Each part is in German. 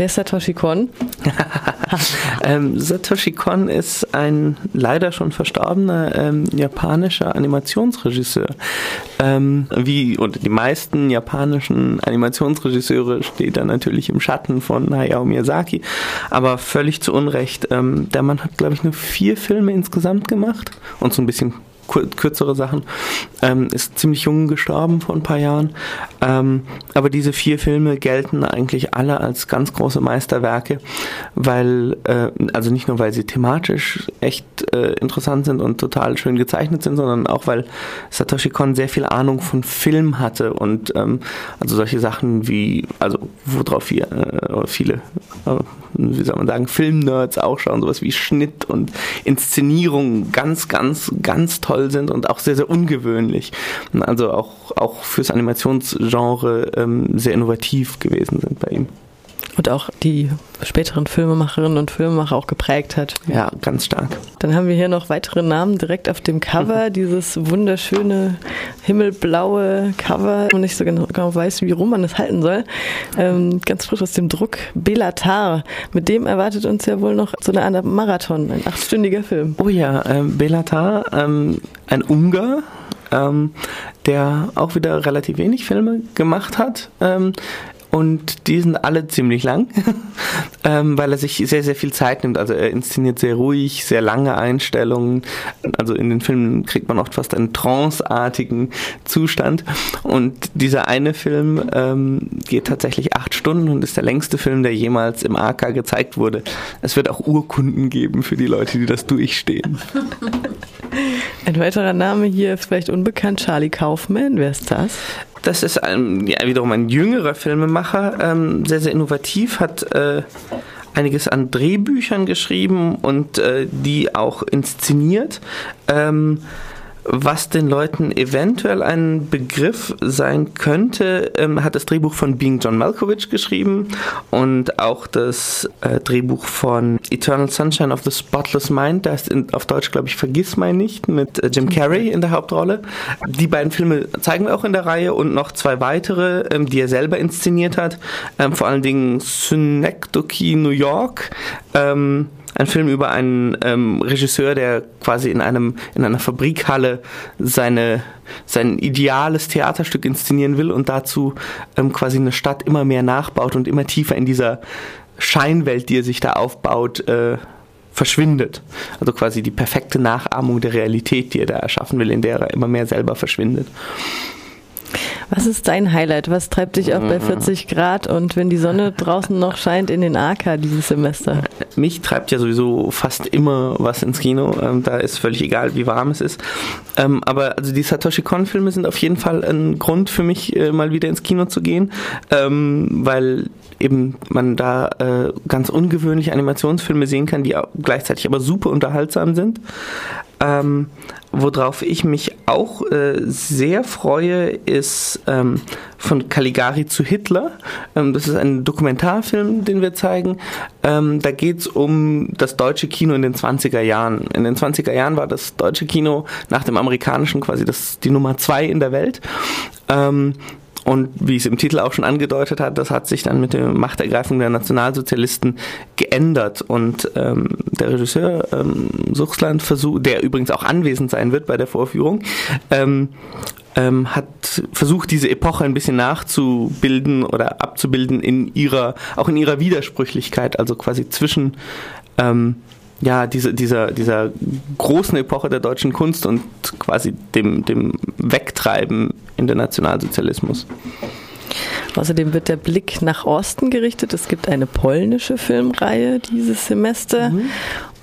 Wer ist Satoshi Kon? ähm, Satoshi Kon ist ein leider schon verstorbener ähm, japanischer Animationsregisseur. Ähm, wie und die meisten japanischen Animationsregisseure steht er natürlich im Schatten von Hayao Miyazaki, aber völlig zu Unrecht. Ähm, der Mann hat, glaube ich, nur vier Filme insgesamt gemacht und so ein bisschen kürzere Sachen. Ähm, ist ziemlich jung gestorben vor ein paar Jahren. Ähm, aber diese vier Filme gelten eigentlich alle als ganz große Meisterwerke, weil, äh, also nicht nur, weil sie thematisch echt äh, interessant sind und total schön gezeichnet sind, sondern auch, weil Satoshi Kon sehr viel Ahnung von Film hatte und ähm, also solche Sachen wie, also worauf wir, äh, viele, äh, wie soll man sagen, Filmnerds auch schauen, sowas wie Schnitt und Inszenierung ganz, ganz, ganz toll toll sind und auch sehr, sehr ungewöhnlich. Also auch, auch fürs Animationsgenre ähm, sehr innovativ gewesen sind bei ihm. Und auch die späteren Filmemacherinnen und Filmemacher auch geprägt hat. Ja, ganz stark. Dann haben wir hier noch weitere Namen direkt auf dem Cover. Dieses wunderschöne himmelblaue Cover, wo ich so genau, genau weiß, wie rum man es halten soll. Ähm, ganz frisch aus dem Druck. Belatar. Mit dem erwartet uns ja wohl noch so eine Art Marathon, ein achtstündiger Film. Oh ja, ähm, Belatar, ähm, ein Ungar, ähm, der auch wieder relativ wenig Filme gemacht hat. Ähm, und die sind alle ziemlich lang, ähm, weil er sich sehr, sehr viel Zeit nimmt. Also er inszeniert sehr ruhig, sehr lange Einstellungen. Also in den Filmen kriegt man oft fast einen tranceartigen Zustand. Und dieser eine Film ähm, geht tatsächlich acht Stunden und ist der längste Film, der jemals im AK gezeigt wurde. Es wird auch Urkunden geben für die Leute, die das durchstehen. Ein weiterer Name hier ist vielleicht unbekannt, Charlie Kaufman. Wer ist das? Das ist ein, ja, wiederum ein jüngerer Filmemacher, ähm, sehr, sehr innovativ, hat äh, einiges an Drehbüchern geschrieben und äh, die auch inszeniert. Ähm, was den Leuten eventuell ein Begriff sein könnte, ähm, hat das Drehbuch von Being John Malkovich geschrieben und auch das äh, Drehbuch von Eternal Sunshine of the Spotless Mind, da ist auf Deutsch, glaube ich, Vergiss mein nicht, mit äh, Jim Carrey in der Hauptrolle. Die beiden Filme zeigen wir auch in der Reihe und noch zwei weitere, ähm, die er selber inszeniert hat, ähm, vor allen Dingen Synecdoche New York, ähm, ein Film über einen ähm, Regisseur, der quasi in einem in einer Fabrikhalle seine sein ideales Theaterstück inszenieren will und dazu ähm, quasi eine Stadt immer mehr nachbaut und immer tiefer in dieser Scheinwelt, die er sich da aufbaut, äh, verschwindet. Also quasi die perfekte Nachahmung der Realität, die er da erschaffen will, in der er immer mehr selber verschwindet. Was ist dein Highlight? Was treibt dich auch bei 40 mhm. Grad und wenn die Sonne draußen noch scheint in den AK dieses Semester? Mich treibt ja sowieso fast immer was ins Kino. Ähm, da ist völlig egal, wie warm es ist. Ähm, aber also die Satoshi Kon-Filme sind auf jeden Fall ein Grund für mich, äh, mal wieder ins Kino zu gehen, ähm, weil eben man da äh, ganz ungewöhnliche Animationsfilme sehen kann, die gleichzeitig aber super unterhaltsam sind. Ähm, worauf ich mich auch äh, sehr freue, ist ähm, von Caligari zu Hitler. Ähm, das ist ein Dokumentarfilm, den wir zeigen. Ähm, da geht es um das deutsche Kino in den 20er Jahren. In den 20er Jahren war das deutsche Kino nach dem amerikanischen quasi das, die Nummer zwei in der Welt. Und wie es im Titel auch schon angedeutet hat, das hat sich dann mit der Machtergreifung der Nationalsozialisten geändert. Und ähm, der Regisseur ähm, Suchsland der übrigens auch anwesend sein wird bei der Vorführung, ähm, ähm, hat versucht, diese Epoche ein bisschen nachzubilden oder abzubilden in ihrer, auch in ihrer Widersprüchlichkeit, also quasi zwischen ähm, ja, diese, dieser, dieser großen Epoche der deutschen Kunst und quasi dem, dem Wegtreiben in den Nationalsozialismus. Außerdem wird der Blick nach Osten gerichtet. Es gibt eine polnische Filmreihe dieses Semester. Mhm.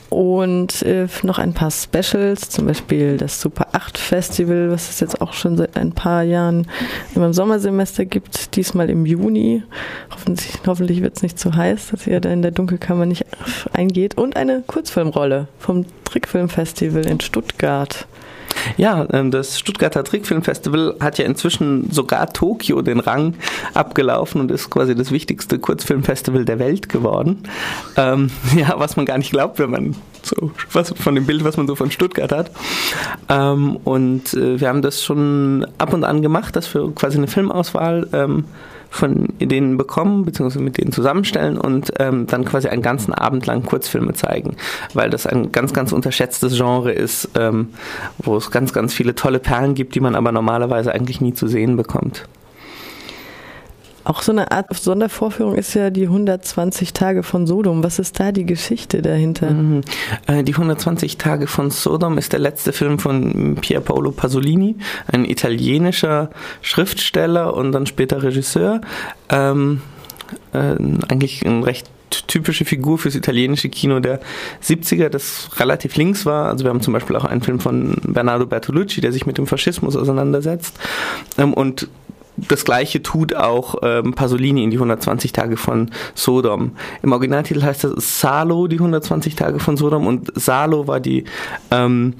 Und äh, noch ein paar Specials, zum Beispiel das Super 8 Festival, was es jetzt auch schon seit ein paar Jahren im Sommersemester gibt, diesmal im Juni. Hoffentlich, hoffentlich wird es nicht zu heiß, dass ihr da in der Dunkelkammer nicht eingeht. Und eine Kurzfilmrolle vom Trickfilmfestival in Stuttgart. Ja, ähm, das Stuttgarter Trickfilmfestival hat ja inzwischen sogar Tokio den Rang abgelaufen und ist quasi das wichtigste Kurzfilmfestival der Welt geworden. Ähm, ja, was man gar nicht glaubt, wenn man so was von dem Bild, was man so von Stuttgart hat. Ähm, und äh, wir haben das schon ab und an gemacht, dass wir quasi eine Filmauswahl ähm, von denen bekommen, beziehungsweise mit denen zusammenstellen und ähm, dann quasi einen ganzen Abend lang Kurzfilme zeigen, weil das ein ganz, ganz unterschätztes Genre ist, ähm, wo es ganz, ganz viele tolle Perlen gibt, die man aber normalerweise eigentlich nie zu sehen bekommt. Auch so eine Art Sondervorführung ist ja die 120 Tage von Sodom. Was ist da die Geschichte dahinter? Mhm. Äh, die 120 Tage von Sodom ist der letzte Film von Pier Paolo Pasolini, ein italienischer Schriftsteller und dann später Regisseur. Ähm, äh, eigentlich ein recht typische Figur fürs italienische Kino der 70er, das relativ links war. Also wir haben zum Beispiel auch einen Film von Bernardo Bertolucci, der sich mit dem Faschismus auseinandersetzt. Ähm, und das gleiche tut auch ähm, Pasolini in die 120 Tage von Sodom. Im Originaltitel heißt das Salo, die 120 Tage von Sodom und Salo war die ähm,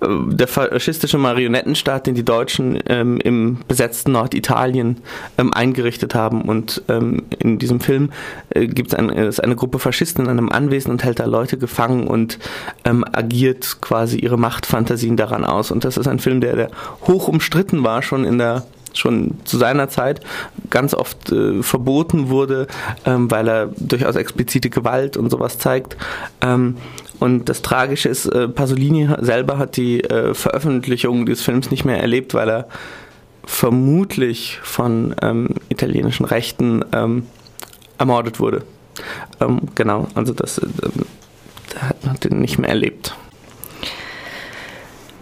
äh, der faschistische Marionettenstaat, den die Deutschen ähm, im besetzten Norditalien ähm, eingerichtet haben. Und ähm, in diesem Film äh, gibt es ein, eine Gruppe Faschisten in einem Anwesen und hält da Leute gefangen und ähm, agiert quasi ihre Machtfantasien daran aus. Und das ist ein Film, der, der hoch umstritten war, schon in der schon zu seiner Zeit ganz oft äh, verboten wurde, ähm, weil er durchaus explizite Gewalt und sowas zeigt. Ähm, und das Tragische ist, äh, Pasolini selber hat die äh, Veröffentlichung des Films nicht mehr erlebt, weil er vermutlich von ähm, italienischen Rechten ähm, ermordet wurde. Ähm, genau, also das äh, hat man den nicht mehr erlebt.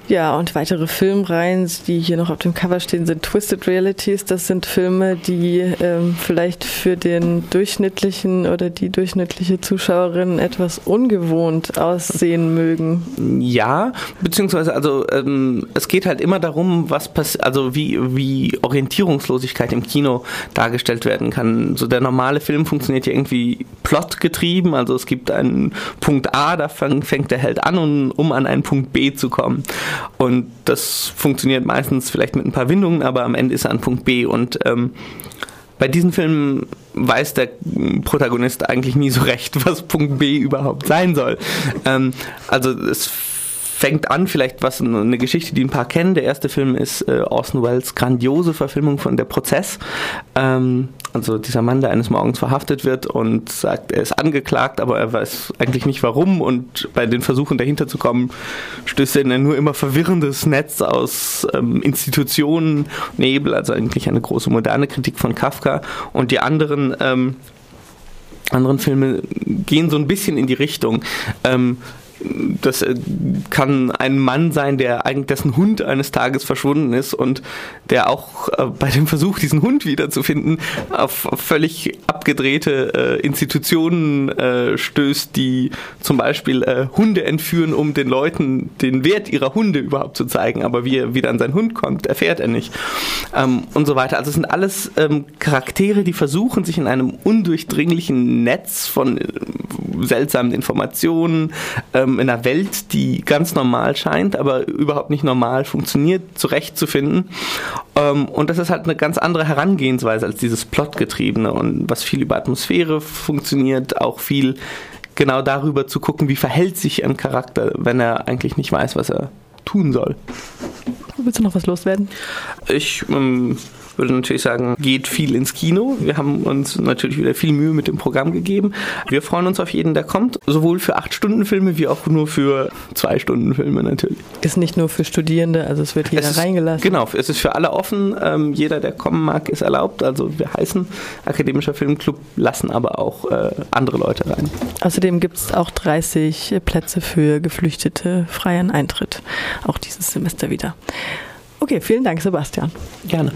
Ja, und weitere Filmreihen, die hier noch auf dem Cover stehen, sind Twisted Realities. Das sind Filme, die ähm, vielleicht für den durchschnittlichen oder die durchschnittliche Zuschauerin etwas ungewohnt aussehen mögen. Ja, beziehungsweise also ähm, es geht halt immer darum, was passiert, also wie, wie Orientierungslosigkeit im Kino dargestellt werden kann. So der normale Film funktioniert ja irgendwie plotgetrieben, also es gibt einen Punkt A, da fängt der Held an, um, um an einen Punkt B zu kommen. Und das funktioniert meistens vielleicht mit ein paar Windungen, aber am Ende ist er an Punkt B. Und ähm, bei diesen Filmen weiß der Protagonist eigentlich nie so recht, was Punkt B überhaupt sein soll. Ähm, also es fängt an, vielleicht was eine Geschichte, die ein paar kennen. Der erste Film ist äh, Orson Welles grandiose Verfilmung von Der Prozess. Ähm, also dieser Mann, der eines Morgens verhaftet wird und sagt, er ist angeklagt, aber er weiß eigentlich nicht warum und bei den Versuchen dahinter zu kommen, stößt er in ein nur immer verwirrendes Netz aus ähm, Institutionen, Nebel, also eigentlich eine große moderne Kritik von Kafka und die anderen ähm, anderen Filme gehen so ein bisschen in die Richtung. Ähm, das äh, kann ein Mann sein, der eigentlich dessen Hund eines Tages verschwunden ist und der auch äh, bei dem Versuch, diesen Hund wiederzufinden, auf völlig abgedrehte äh, Institutionen stößt, die zum Beispiel Hunde entführen, um den Leuten den Wert ihrer Hunde überhaupt zu zeigen. Aber wie er wieder an seinen Hund kommt, erfährt er nicht. Ähm, und so weiter. Also es sind alles ähm, Charaktere, die versuchen, sich in einem undurchdringlichen Netz von seltsamen Informationen, ähm, in einer Welt, die ganz normal scheint, aber überhaupt nicht normal funktioniert, zurechtzufinden. Ähm, und das ist halt eine ganz andere Herangehensweise als dieses Plotgetriebene und was viel über Atmosphäre funktioniert, auch viel genau darüber zu gucken, wie verhält sich ein Charakter, wenn er eigentlich nicht weiß, was er tun soll. Willst du noch was loswerden? Ich ähm, würde natürlich sagen, geht viel ins Kino. Wir haben uns natürlich wieder viel Mühe mit dem Programm gegeben. Wir freuen uns auf jeden, der kommt, sowohl für 8-Stunden-Filme wie auch nur für 2-Stunden-Filme natürlich. Ist nicht nur für Studierende, also es wird jeder es ist, reingelassen. Genau, es ist für alle offen. Ähm, jeder, der kommen mag, ist erlaubt. Also wir heißen Akademischer Filmclub, lassen aber auch äh, andere Leute rein. Außerdem gibt es auch 30 Plätze für Geflüchtete freien Eintritt. Auch dieses Semester wieder. Okay, vielen Dank, Sebastian. Gerne.